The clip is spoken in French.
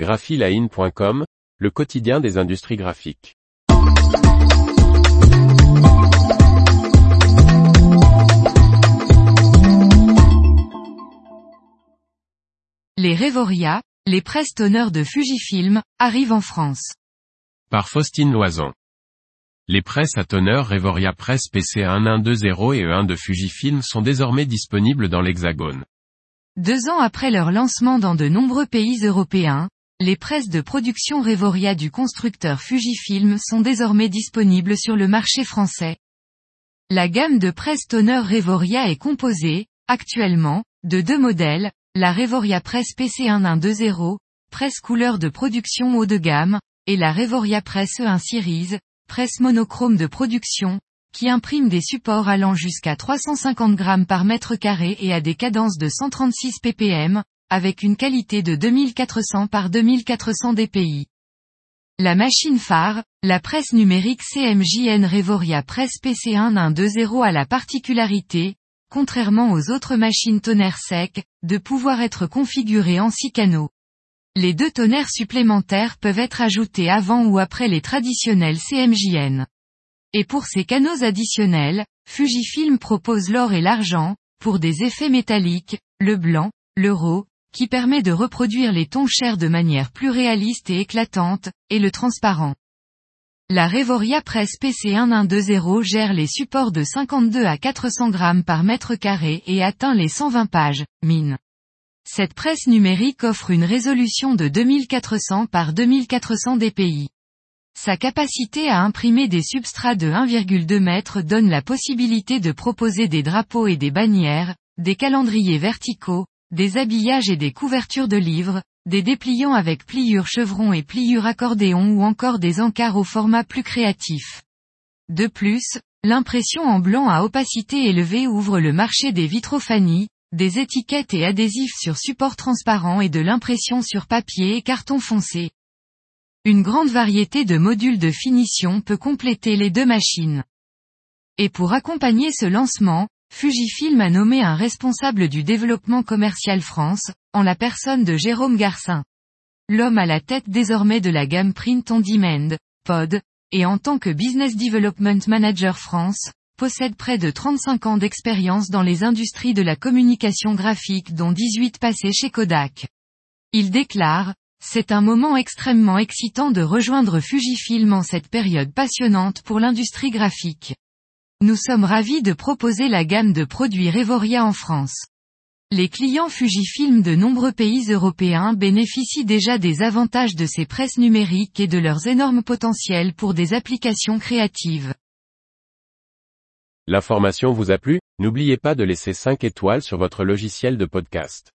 graphiline.com, le quotidien des industries graphiques. Les Revoria, les presses toners de Fujifilm, arrivent en France. Par Faustine Loison. Les presses à tonneur Revoria Press PC1120 et E1 de Fujifilm sont désormais disponibles dans l'Hexagone. Deux ans après leur lancement dans de nombreux pays européens, les presses de production Revoria du constructeur Fujifilm sont désormais disponibles sur le marché français. La gamme de presses toner Revoria est composée, actuellement, de deux modèles, la Revoria Press PC1120, presse couleur de production haut de gamme, et la Revoria Press E1 Series, presse monochrome de production, qui imprime des supports allant jusqu'à 350 grammes par mètre carré et à des cadences de 136 ppm, avec une qualité de 2400 par 2400 dpi. La machine phare, la presse numérique CMJN Revoria Press PC1120 a la particularité, contrairement aux autres machines tonnerres secs, de pouvoir être configurée en six canaux. Les deux tonnerres supplémentaires peuvent être ajoutés avant ou après les traditionnels CMJN. Et pour ces canaux additionnels, Fujifilm propose l'or et l'argent, pour des effets métalliques, le blanc, l'euro, qui permet de reproduire les tons chers de manière plus réaliste et éclatante, et le transparent. La Revoria Press PC1120 gère les supports de 52 à 400 grammes par mètre carré et atteint les 120 pages, mine. Cette presse numérique offre une résolution de 2400 par 2400 dpi. Sa capacité à imprimer des substrats de 1,2 m donne la possibilité de proposer des drapeaux et des bannières, des calendriers verticaux, des habillages et des couvertures de livres, des dépliants avec pliure chevron et pliure accordéon ou encore des encarts au format plus créatif. De plus, l'impression en blanc à opacité élevée ouvre le marché des vitrophanies, des étiquettes et adhésifs sur support transparent et de l'impression sur papier et carton foncé. Une grande variété de modules de finition peut compléter les deux machines. Et pour accompagner ce lancement, Fujifilm a nommé un responsable du développement commercial France, en la personne de Jérôme Garcin. L'homme à la tête désormais de la gamme Print on Demand, POD, et en tant que Business Development Manager France, possède près de 35 ans d'expérience dans les industries de la communication graphique dont 18 passés chez Kodak. Il déclare, c'est un moment extrêmement excitant de rejoindre Fujifilm en cette période passionnante pour l'industrie graphique. Nous sommes ravis de proposer la gamme de produits Revoria en France. Les clients Fujifilm de nombreux pays européens bénéficient déjà des avantages de ces presses numériques et de leurs énormes potentiels pour des applications créatives. L'information vous a plu? N'oubliez pas de laisser 5 étoiles sur votre logiciel de podcast.